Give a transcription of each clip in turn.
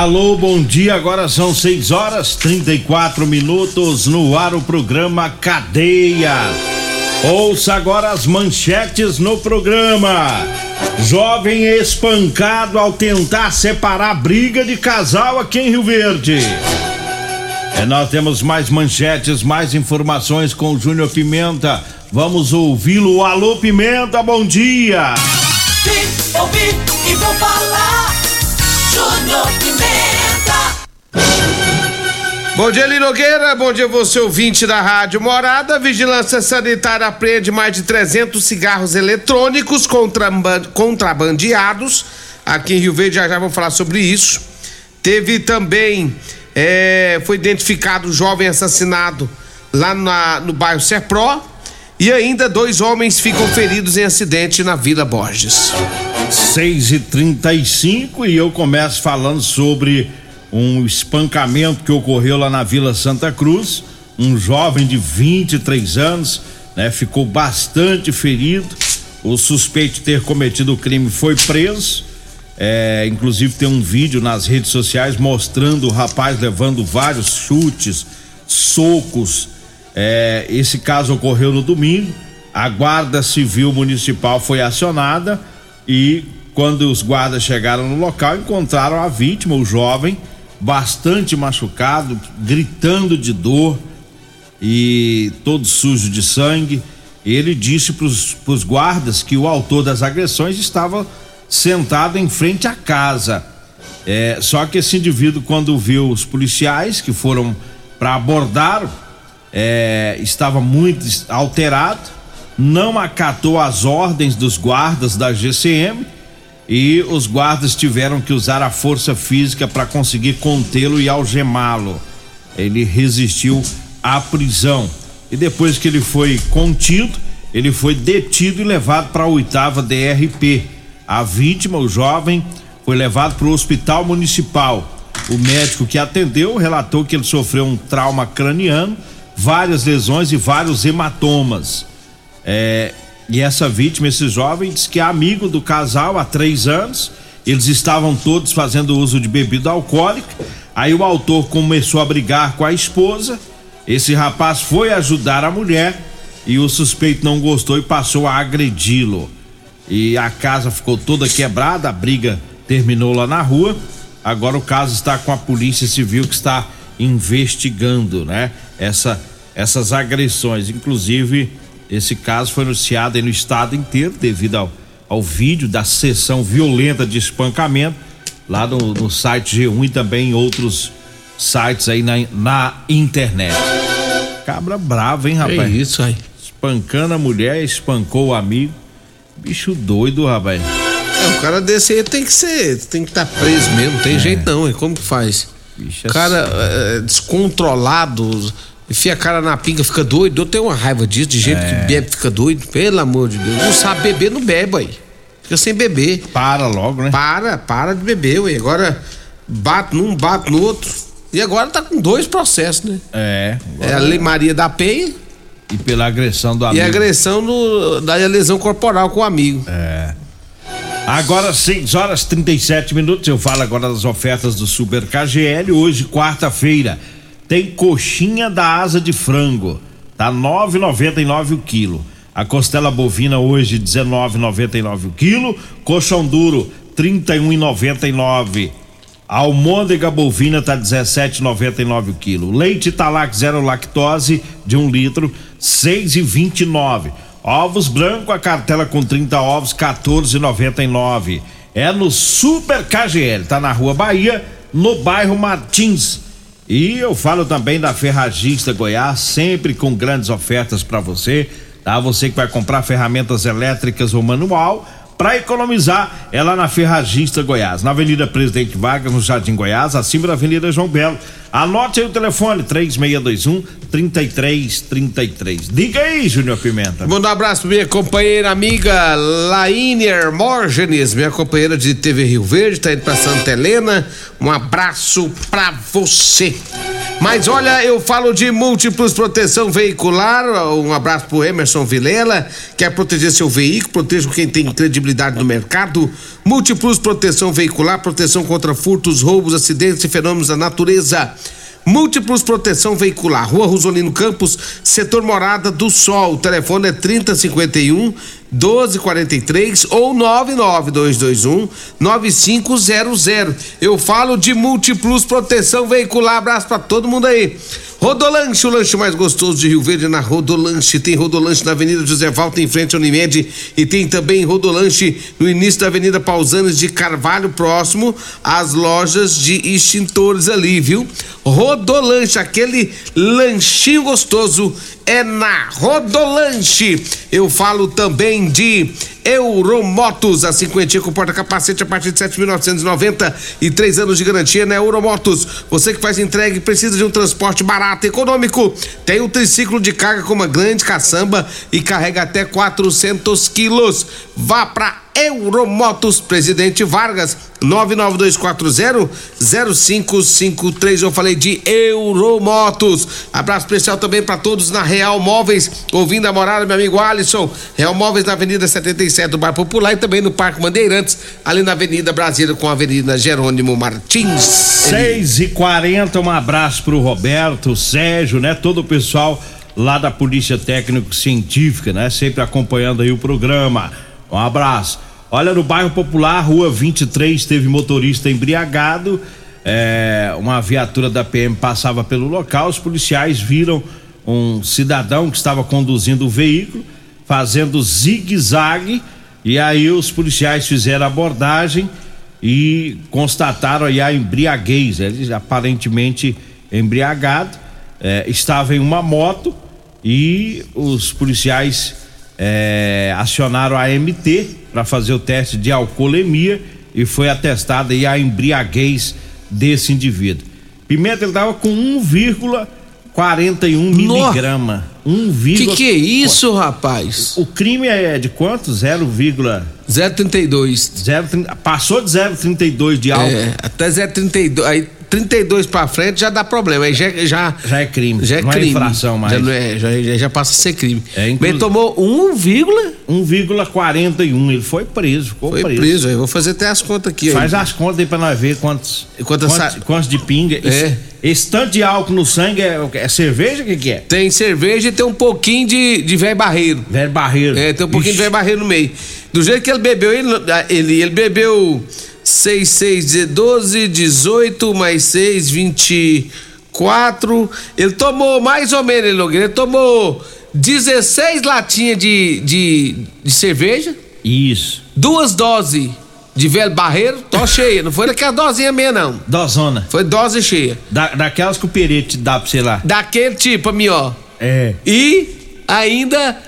Alô, bom dia. Agora são 6 horas 34 minutos no ar o programa Cadeia. Ouça agora as manchetes no programa. Jovem espancado ao tentar separar briga de casal aqui em Rio Verde. É, nós temos mais manchetes, mais informações com o Júnior Pimenta. Vamos ouvi-lo. Alô, Pimenta, bom dia. Vim, ouvi e vou falar. Júnior Pimenta. Bom dia, Linogueira. Bom dia, você ouvinte da Rádio Morada. Vigilância Sanitária apreende mais de 300 cigarros eletrônicos contraban- contrabandeados aqui em Rio Verde. Já já vamos falar sobre isso. Teve também, é, foi identificado um jovem assassinado lá na- no bairro Serpró. E ainda dois homens ficam feridos em acidente na Vila Borges. 6 e 35 e eu começo falando sobre um espancamento que ocorreu lá na Vila Santa Cruz. Um jovem de 23 anos, né, ficou bastante ferido. O suspeito de ter cometido o crime foi preso. É, inclusive tem um vídeo nas redes sociais mostrando o rapaz levando vários chutes, socos. É, esse caso ocorreu no domingo. A Guarda Civil Municipal foi acionada e quando os guardas chegaram no local encontraram a vítima, o jovem, bastante machucado, gritando de dor e todo sujo de sangue. Ele disse para os guardas que o autor das agressões estava sentado em frente à casa. É, só que esse indivíduo, quando viu os policiais que foram para abordá-lo, é, estava muito alterado, não acatou as ordens dos guardas da GCM e os guardas tiveram que usar a força física para conseguir contê-lo e algemá-lo. Ele resistiu à prisão e depois que ele foi contido, ele foi detido e levado para a oitava DRP. A vítima, o jovem, foi levado para o hospital municipal. O médico que atendeu relatou que ele sofreu um trauma craniano, várias lesões e vários hematomas. É, e essa vítima, esse jovem, diz que é amigo do casal há três anos. Eles estavam todos fazendo uso de bebida alcoólica. Aí o autor começou a brigar com a esposa. Esse rapaz foi ajudar a mulher e o suspeito não gostou e passou a agredi-lo. E a casa ficou toda quebrada, a briga terminou lá na rua. Agora o caso está com a Polícia Civil que está investigando, né? Essa, essas agressões. Inclusive, esse caso foi anunciado aí no estado inteiro devido ao, ao vídeo da sessão violenta de espancamento lá no, no site G1 e também em outros sites aí na, na internet. Cabra bravo, hein, rapaz? É isso aí. Espancando a mulher, espancou o amigo. Bicho doido, rapaz. É, um cara desse aí tem que ser, tem que estar preso mesmo, não tem jeito não, hein? Como que faz? Bicho O cara é, descontrolado, enfia a cara na pinga, fica doido. Eu tenho uma raiva disso, de gente que bebe, fica doido. Pelo amor de Deus. Não sabe beber, não bebe, aí. Fica sem beber. Para logo, né? Para, para de beber, ué. Agora bate num, bate no outro. E agora tá com dois processos, né? É. É a Lei Maria da Penha E pela agressão do e amigo. a agressão no, da lesão corporal com o amigo. É. Agora 6 horas 37 minutos. Eu falo agora das ofertas do Super KGL. Hoje, quarta-feira, tem coxinha da asa de frango. Tá 9,99 o quilo. A costela bovina hoje 19,99 o quilo, colchão duro 31,99. A almôndega bovina tá 17,99 o quilo. Leite Talac zero lactose de um litro 6,29. Ovos branco a cartela com 30 ovos 14,99. É no Super KGL, tá na Rua Bahia, no bairro Martins. E eu falo também da Ferragista Goiás, sempre com grandes ofertas para você, tá? Você que vai comprar ferramentas elétricas ou manual, para economizar, é lá na Ferragista Goiás, na Avenida Presidente Vargas, no Jardim Goiás, acima da Avenida João Belo. Anote aí o telefone, 3621 3333. Diga aí, Júnior Pimenta. Manda um abraço pra minha companheira amiga Laine Hermógenes, minha companheira de TV Rio Verde, tá indo pra Santa Helena. Um abraço pra você. Mas olha, eu falo de múltiplos proteção veicular. Um abraço pro Emerson Vilela. Quer proteger seu veículo? Proteja quem tem credibilidade no mercado. Múltiplos proteção veicular, proteção contra furtos, roubos, acidentes e fenômenos da natureza. Múltiplos Proteção Veicular, Rua Rosolino Campos, Setor Morada do Sol. O telefone é 3051 1243 ou 99221 9500. Eu falo de Múltiplos Proteção Veicular. Abraço para todo mundo aí. Rodolanche, o lanche mais gostoso de Rio Verde na Rodolanche. Tem Rodolanche na Avenida José Valta, em frente ao Unimed. E tem também Rodolanche no início da Avenida Pausanes de Carvalho, próximo às lojas de extintores ali, viu? Rodolanche, aquele lanchinho gostoso é na Rodolanche. Eu falo também de Euromotos, a cinquentinha com porta-capacete a partir de 7.990 e três anos de garantia na Euromotos. Você que faz entrega e precisa de um transporte barato e econômico, tem um triciclo de carga com uma grande caçamba e carrega até 400 quilos. Vá pra Euromotos, Presidente Vargas, 99240-0553. Eu falei de Euromotos. Abraço especial também para todos na Real Móveis, ouvindo a morada, meu amigo Alisson. Real Móveis na Avenida 77 do Bar Popular e também no Parque Bandeirantes, ali na Avenida Brasília com a Avenida Jerônimo Martins. 6 e 40 um abraço pro Roberto, Sérgio, né? Todo o pessoal lá da Polícia Técnico Científica, né? Sempre acompanhando aí o programa. Um abraço. Olha, no bairro Popular, rua 23, teve motorista embriagado. É, uma viatura da PM passava pelo local. Os policiais viram um cidadão que estava conduzindo o veículo, fazendo zigue-zague. E aí os policiais fizeram abordagem e constataram a embriaguez. Ele aparentemente embriagado, é, estava em uma moto e os policiais é, acionaram a MT para fazer o teste de alcoolemia e foi atestada a embriaguez desse indivíduo. Pimenta ele tava com 1,41 miligrama. 1, Que que é isso, rapaz? O crime é de quanto? 0, 032. 0, passou de 0,32 de álcool. É, até 032. Aí 32 pra frente já dá problema. Aí já, já, Já é crime. já é não crime. é infração mais. Já, não é, já, já, passa a ser crime. É, Ele inclusive- tomou 1, vírgula, 1,41. Ele foi preso, ficou foi preso. preso. Eu vou fazer até as contas aqui. Faz aí. as contas aí pra nós ver quantos. Quantos, sa- quantos de pinga. É. Esse, esse tanto de álcool no sangue é, é cerveja? O que, que é? Tem cerveja e tem um pouquinho de, de velho barreiro. Velho barreiro. É, tem um pouquinho de Ixi, velho barreiro no meio. Do jeito que ele bebeu, ele, ele, ele bebeu 6, 6, 12, 18, mais 6, 24. Ele tomou mais ou menos, ele, Nogueira, ele tomou 16 latinhas de, de, de cerveja, Isso. duas doses de velho barreiro, tô cheia. Não foi daquela dosinha meia, não. Dozona. Foi dose cheia. Da, daquelas que o perete dá pra você lá. Daquele tipo, a mim, ó. É. E ainda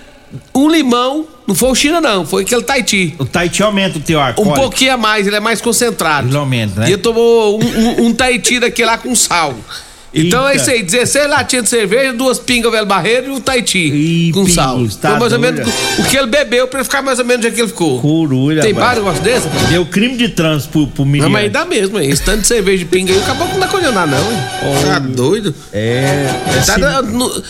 um limão, não foi o China, não, foi aquele Tahiti. O Tahiti aumenta o teu Um alcoólico. pouquinho a mais, ele é mais concentrado. Ele aumenta, né? E ele tomou um, um, um Tahiti daquele lá com sal. Então é Eita. isso aí, 16 latinhas de cerveja, duas pingas velho barreiro e um Tahiti com pingos, sal. tá Foi mais ou menos o que ele bebeu pra ele ficar mais ou menos onde é que ele ficou. Corulha. Tem vários negócios desse? Deu crime de trânsito pro, pro menino. Não, mas aí dá mesmo, hein? Esse tanto de cerveja de pinga aí, acabou que não dá condenar, não, hein? Tá doido? É. É, Tá dando- no-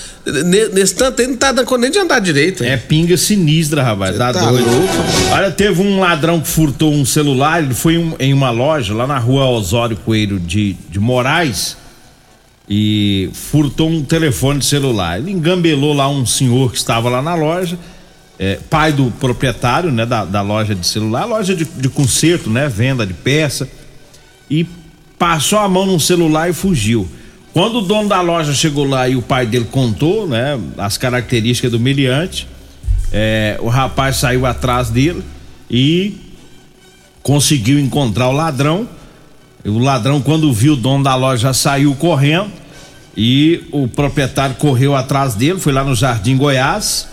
ne- nesse tanto aí não tá dando nem de andar direito. hein? é pinga sinistra, rapaz. Tá, tá doido. louco. Olha, teve um ladrão que furtou um celular. Ele foi em- em uma loja lá na rua Osório Coelho de, de Moraes e furtou um telefone celular. Ele engambelou lá um senhor que estava lá na loja é, pai do proprietário, né, da, da loja de celular, loja de, de conserto, né, venda de peça, e passou a mão num celular e fugiu. Quando o dono da loja chegou lá e o pai dele contou, né, as características do meliante, é, o rapaz saiu atrás dele e conseguiu encontrar o ladrão. O ladrão, quando viu o dono da loja, saiu correndo e o proprietário correu atrás dele, foi lá no Jardim Goiás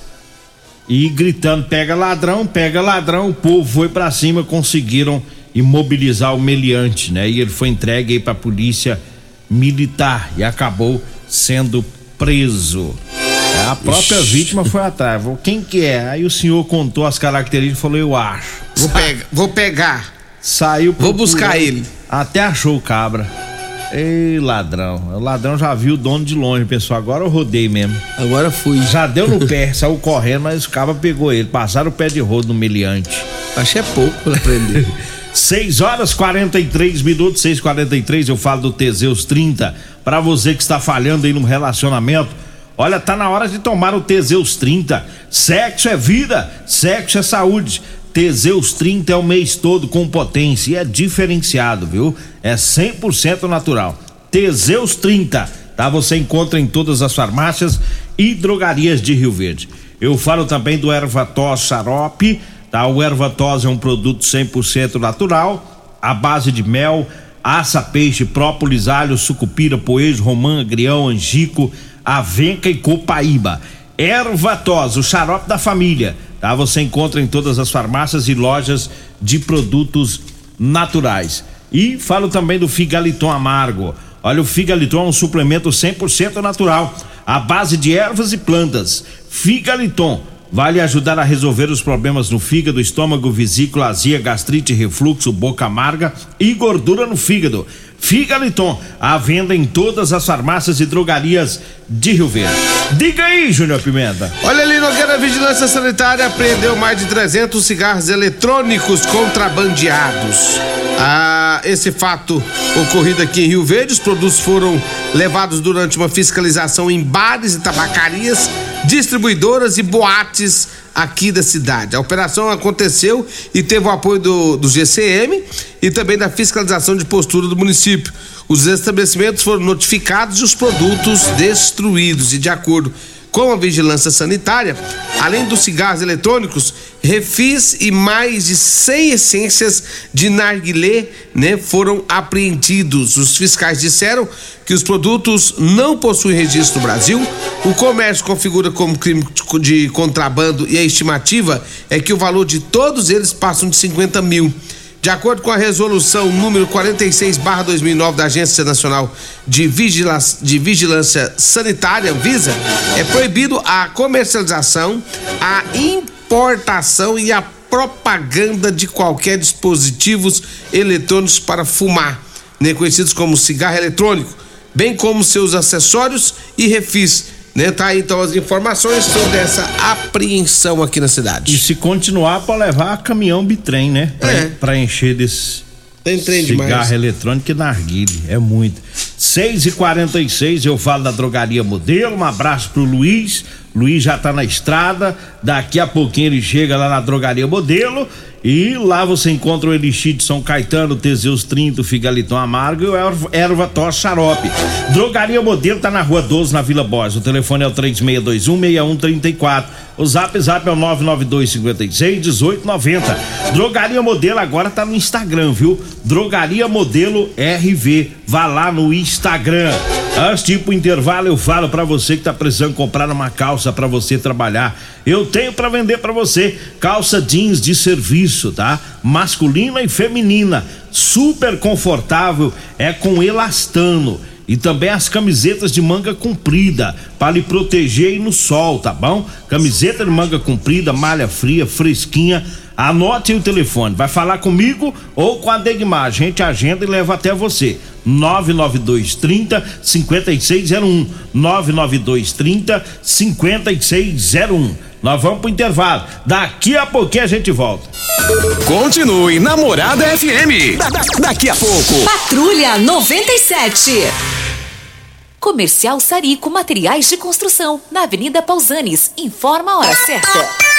e gritando: pega ladrão, pega ladrão. O povo foi para cima, conseguiram imobilizar o meliante, né? E ele foi entregue aí para polícia militar e acabou sendo preso. A própria Ixi. vítima foi atrás. Quem que é? Aí o senhor contou as características e falou: Eu acho. Vou, pega, vou pegar. Saiu. Vou buscar ele. Até achou o cabra. Ei, ladrão. O ladrão já viu o dono de longe, pessoal. Agora eu rodei mesmo. Agora fui. Já deu no pé, saiu correndo, mas o cabra pegou ele. Passaram o pé de rodo no meliante. Acho que é pouco pra aprender. 6 horas 43 minutos, 6:43 eu falo do Teseus 30. Para você que está falhando aí no relacionamento, olha, tá na hora de tomar o Teseus 30. Sexo é vida, sexo é saúde. Teseus 30 é o mês todo com potência e é diferenciado, viu? É 100% natural. Teseus 30, tá? Você encontra em todas as farmácias e drogarias de Rio Verde. Eu falo também do Ervatós Xarope Tá? O ervatose é um produto 100% natural, à base de mel, aça, peixe, própolis, alho, sucupira, poejo, romã, agrião, angico, avenca e copaíba. Ervatose, o xarope da família, tá? Você encontra em todas as farmácias e lojas de produtos naturais. E falo também do figaliton amargo. Olha, o figaliton é um suplemento 100% natural, à base de ervas e plantas. Figaliton Vale ajudar a resolver os problemas no fígado, estômago, vesícula, azia, gastrite, refluxo, boca amarga e gordura no fígado. Figaliton, à venda em todas as farmácias e drogarias de Rio Verde. Diga aí, Júnior Pimenta. Olha ali, Nogueira Vigilância Sanitária apreendeu mais de 300 cigarros eletrônicos contrabandeados. Ah, esse fato ocorrido aqui em Rio Verde, os produtos foram levados durante uma fiscalização em bares e tabacarias distribuidoras e boates aqui da cidade. A operação aconteceu e teve o apoio do, do GCM e também da fiscalização de postura do município. Os estabelecimentos foram notificados e os produtos destruídos. E de acordo com a vigilância sanitária, além dos cigarros eletrônicos, refis e mais de 100 essências de narguilé né, foram apreendidos. Os fiscais disseram que os produtos não possuem registro no Brasil, o comércio configura como crime de contrabando e a estimativa é que o valor de todos eles passam de 50 mil. De acordo com a resolução número 46/2009 da Agência Nacional de Vigilância, de Vigilância Sanitária, Visa, é proibido a comercialização, a importação e a propaganda de qualquer dispositivos eletrônicos para fumar, né, conhecidos como cigarro eletrônico, bem como seus acessórios e refis né? Tá aí então as informações sobre essa apreensão aqui na cidade. E se continuar para levar caminhão bitrem, né? Pra, é. pra encher desse Tem trem cigarro demais. eletrônico e narguile, é muito. 6 e 46 eu falo da drogaria modelo, um abraço pro Luiz, Luiz já tá na estrada, daqui a pouquinho ele chega lá na drogaria modelo e lá você encontra o Elixir de São Caetano, Teseus 30, Figaliton Amargo e o Erva, erva Tos Xarope. Drogaria Modelo tá na rua 12, na Vila Borges. O telefone é o 3621-6134. O zap zap é o 99256-1890. Drogaria Modelo agora tá no Instagram, viu? Drogaria Modelo RV. Vá lá no Instagram. Antes de ir pro intervalo, eu falo para você que tá precisando comprar uma calça para você trabalhar. Eu tenho para vender para você calça jeans de serviço, tá? Masculina e feminina, super confortável, é com elastano e também as camisetas de manga comprida para lhe proteger no sol, tá bom? Camiseta de manga comprida, malha fria, fresquinha. Anote o telefone, vai falar comigo ou com a Degmar. A gente agenda e leva até você. 992 30 5601. 992 30 5601. Nós vamos pro intervalo. Daqui a pouquinho a gente volta. Continue Namorada FM. Da, da, daqui a pouco. Patrulha 97. Comercial Sarico Materiais de Construção, na Avenida Pausanes. Informa a hora certa.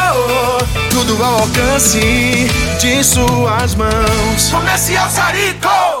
tudo ao alcance de suas mãos. Comercial Sarico.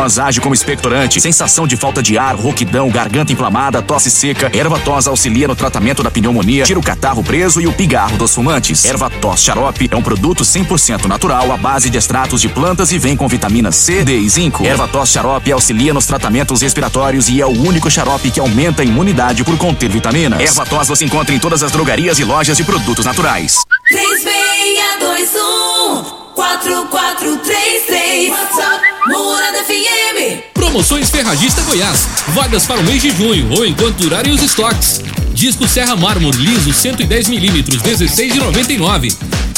age como expectorante, sensação de falta de ar, rouquidão, garganta inflamada, tosse seca. Erva tos auxilia no tratamento da pneumonia, tira o catarro preso e o pigarro dos fumantes. Erva tos xarope é um produto 100% natural à base de extratos de plantas e vem com vitamina C, D e zinco. Erva tos xarope auxilia nos tratamentos respiratórios e é o único xarope que aumenta a imunidade por conter vitaminas. Erva tos você encontra em todas as drogarias e lojas de produtos naturais. 3621 4433 WhatsApp Morada FM Promoções Ferragista Goiás. Vagas para o mês de junho ou enquanto durarem os estoques. Disco Serra Mármore liso 110 milímetros 16,99.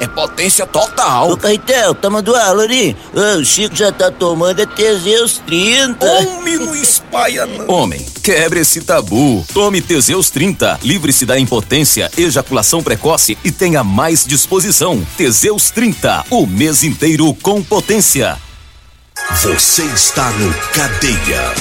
é potência total. Ô, Caetel, tá mandando aula ali? Ô, o Chico já tá tomando é Teseus 30. Homem, não espalha não. Homem, quebre esse tabu. Tome Teseus 30. Livre-se da impotência, ejaculação precoce e tenha mais disposição. Teseus 30. O mês inteiro com potência. Você está no Cadeia.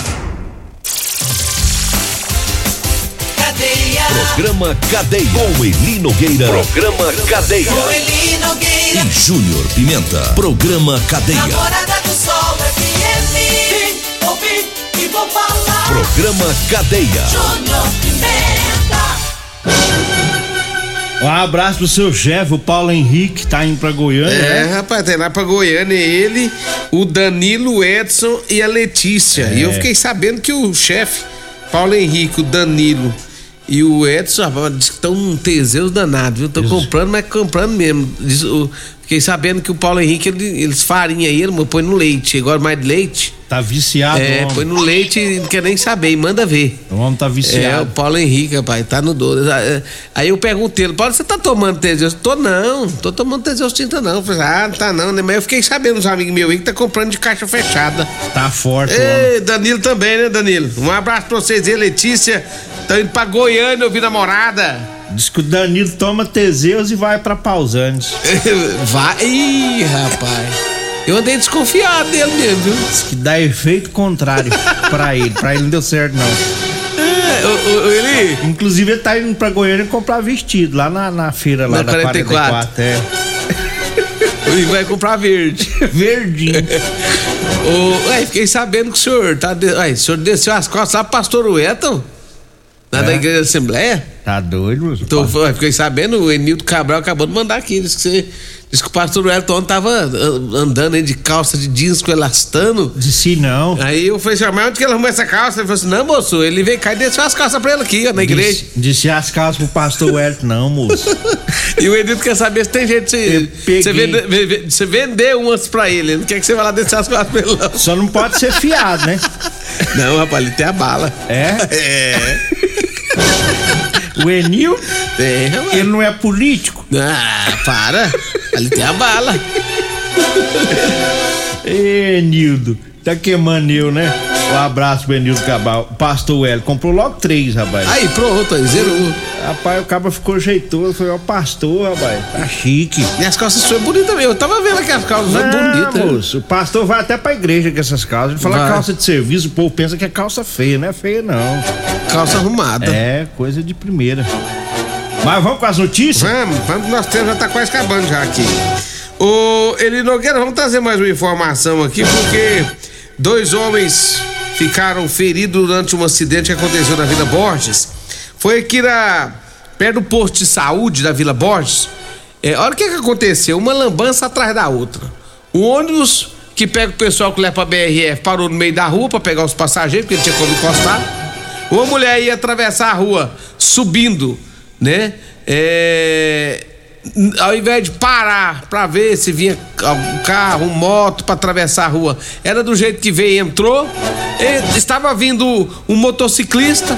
Cadeia. Programa Cadeia. Com Eli Nogueira. Programa Cadeia. Com Eli Nogueira. E Júnior Pimenta. Programa Cadeia. Namorada do Sol FM. Vim, ouvi e vou falar. Programa Cadeia. Júnior Pimenta. Um abraço pro seu chefe, o Paulo Henrique, tá indo pra Goiânia. É, né? rapaz, tem lá pra Goiânia ele, o Danilo, o Edson e a Letícia. É. E eu fiquei sabendo que o chefe, Paulo Henrique, o Danilo e o Edson, rapaz, diz que estão num Teseus danado, viu? Estão comprando, mas comprando mesmo. Diz, o- fiquei sabendo que o Paulo Henrique, ele- eles farinha aí, ele põe no leite. Agora mais de leite. Tá viciado, É, põe no leite e não quer nem saber, e manda ver. O homem tá É, o viciado. Paulo Henrique, rapaz, tá no doido. Aí eu perguntei ele, Paulo, você tá tomando Teseus? Tô não, tô tomando Teseus 30 não. Eu falei, ah, tá não, né? Mas eu fiquei sabendo, os amigos meus aí, que tá comprando de caixa fechada. Tá forte. Ei, Danilo também, né, Danilo? Um abraço pra vocês aí, Letícia. Estão indo pra Goiânia ouvir namorada. Diz que o Danilo toma Teseus e vai pra Pausantes. Vai, ih, rapaz. Eu andei desconfiado dele mesmo, viu? Que dá efeito contrário pra ele. Pra ele não deu certo, não. É, o, o, ele. Inclusive, ele tá indo pra Goiânia comprar vestido lá na, na feira lá Na da 44. 44. É. Ele vai comprar verde. Verdinho. Ô, ué, fiquei sabendo que o senhor tá. De... Ué, o senhor desceu as costas lá pastor Wetton? Lá da É. igreja da Assembleia? Tá doido, moço? Tô, ué, fiquei sabendo, o Enildo Cabral acabou de mandar aqui. Disse que, você, disse que o pastor Wetton tava andando aí de calça de jeans com elastano. Disse não. Aí eu falei assim, "Ah, mas onde que ele arrumou essa calça? Ele falou assim: não, moço, ele veio cá e desceu as calças pra ele aqui, ó, na igreja. Disse, disse as calças pro pastor Wellington, não, moço. E o Edito quer saber se tem jeito de você- vender, você vender umas pra ele. Ele não quer que você vá lá descer as calças pra ele, não. Só não pode ser fiado, né? Não, rapaz, ele tem a bala. É? É. O Enil, Tem, rapaz. ele não é político. Ah, para. Ele tem a bala. Enildo, tá queimando eu, né? Um abraço pro Enildo Cabral. Pastor Wellington, comprou logo três, rapaz. Aí, pronto, aí zerou. Rapaz, o cabra ficou jeitoso. Foi o pastor, rapaz. Tá chique. E as calças suas bonitas mesmo. Eu tava vendo aqui as calças bonitas. né? moço, o pastor vai até pra igreja com essas calças. Ele fala Vai. calça de serviço, o povo pensa que é calça feia. Não é feia, não. Calça arrumada. É, coisa de primeira. Mas vamos com as notícias? Vamos, vamos, nosso tempo já tá quase acabando já aqui. Ô, Eli Nogueira, vamos trazer mais uma informação aqui, porque dois homens ficaram feridos durante um acidente que aconteceu na Vila Borges. Foi aqui na, perto do posto de saúde da Vila Borges. É, olha o que, que aconteceu, uma lambança atrás da outra. O ônibus que pega o pessoal que leva pra BRF parou no meio da rua pra pegar os passageiros, porque não tinha como encostar. Uma mulher ia atravessar a rua subindo, né? É, Ao invés de parar pra ver se vinha um carro, moto pra atravessar a rua, era do jeito que veio e entrou. Estava vindo um motociclista.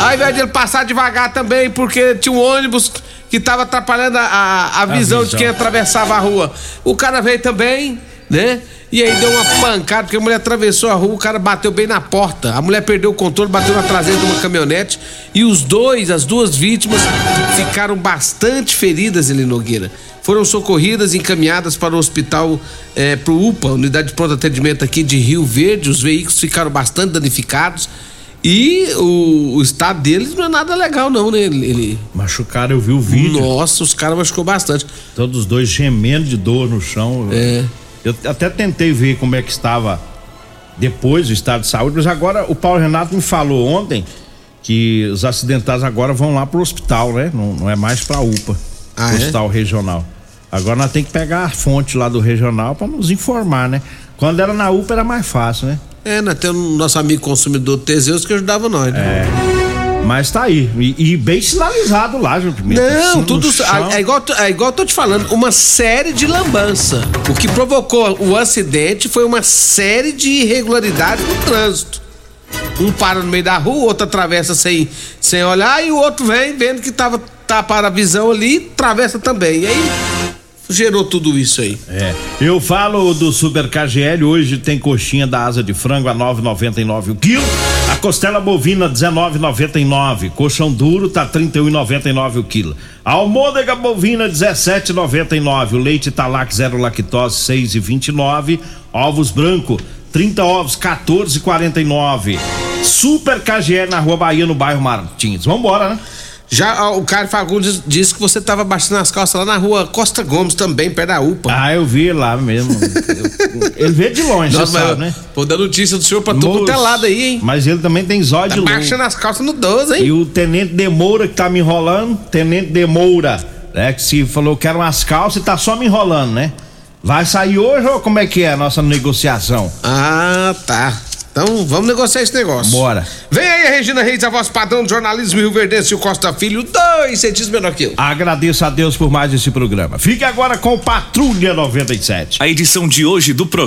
Ao invés de ele passar devagar também, porque tinha um ônibus que estava atrapalhando a, a, a visão de visão. quem atravessava a rua. O cara veio também, né? E aí deu uma pancada, porque a mulher atravessou a rua, o cara bateu bem na porta. A mulher perdeu o controle, bateu na traseira de uma caminhonete. E os dois, as duas vítimas, ficaram bastante feridas, Eli Nogueira. Foram socorridas e encaminhadas para o hospital, eh, pro UPA, Unidade de Pronto Atendimento aqui de Rio Verde. Os veículos ficaram bastante danificados. E o, o estado deles não é nada legal, não, né? Ele, ele- Machucaram, eu vi o vídeo. Nossa, os caras machucou bastante. Todos os dois gemendo de dor no chão. É. Eu até tentei ver como é que estava depois o estado de saúde, mas agora o Paulo Renato me falou ontem que os acidentados agora vão lá pro hospital, né? Não, não é mais pra UPA, Ah, pro é? hospital regional. Agora nós tem que pegar a fonte lá do regional pra nos informar, né? Quando era na UPA era mais fácil, né? É, nós temos o nosso amigo consumidor Teseus que ajudava nós, né? Mas tá aí. E, e bem sinalizado lá, João Pimenta. Não, Assim, tudo. É igual, é igual eu tô te falando, uma série de lambança. O que provocou o acidente foi uma série de irregularidades no trânsito. Um para no meio da rua, outro atravessa sem, sem olhar e o outro vem vendo que tava tá para a visão ali, atravessa também. E aí gerou tudo isso aí. É. Eu falo do Super KGL, hoje tem coxinha da asa de frango a 9,99 o quilo. A costela bovina 19,99. Colchão duro tá 31,99 o quilo. A almôndega bovina 17,99. O leite Talac zero lactose 6,29. Ovos branco 30 ovos 14,49. Super KGL na Rua Bahia no bairro Martins. Vambora, né? Já o Caio Fagundes disse que você tava baixando as calças lá na rua Costa Gomes também, perto da UPA. Ah, eu vi lá mesmo. Eu- ele vê de longe, Nossa, sabe, né? Pô, dando notícia do senhor pra todo Moço, telado aí, hein? Mas ele também tem zóio Tá de luz. baixando as calças no 12, hein? E o tenente Demoura que tá me enrolando, tenente Demoura, né? Que se falou que eram umas calças e tá só me enrolando, né? Vai sair hoje ou como é que é a nossa negociação? Ah, tá. Então vamos negociar esse negócio. Bora. Vem aí Regina Reis, a voz padrão do jornalismo Rio Verdense e o Costa Filho, dois centímetros menor que eu. Agradeço a Deus por mais esse programa. Fique agora com Patrulha 97. A edição de hoje do programa